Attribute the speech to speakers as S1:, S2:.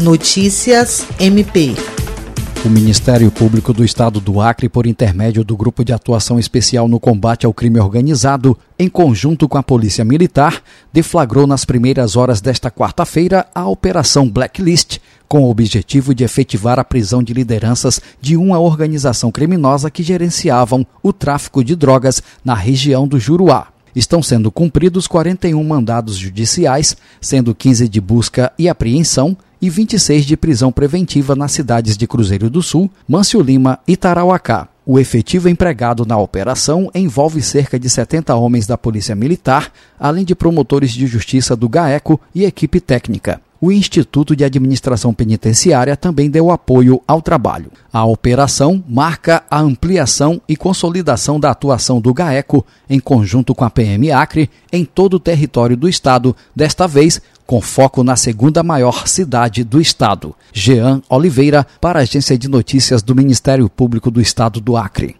S1: Notícias MP.
S2: O Ministério Público do Estado do Acre, por intermédio do Grupo de Atuação Especial no Combate ao Crime Organizado, em conjunto com a Polícia Militar, deflagrou nas primeiras horas desta quarta-feira a Operação Blacklist, com o objetivo de efetivar a prisão de lideranças de uma organização criminosa que gerenciavam o tráfico de drogas na região do Juruá. Estão sendo cumpridos 41 mandados judiciais, sendo 15 de busca e apreensão e 26 de prisão preventiva nas cidades de Cruzeiro do Sul, Mâncio Lima e Tarauacá. O efetivo empregado na operação envolve cerca de 70 homens da Polícia Militar, além de promotores de justiça do GAECO e equipe técnica o Instituto de Administração Penitenciária também deu apoio ao trabalho. A operação marca a ampliação e consolidação da atuação do GAECO, em conjunto com a PM Acre, em todo o território do Estado, desta vez com foco na segunda maior cidade do Estado. Jean Oliveira, para a Agência de Notícias do Ministério Público do Estado do Acre.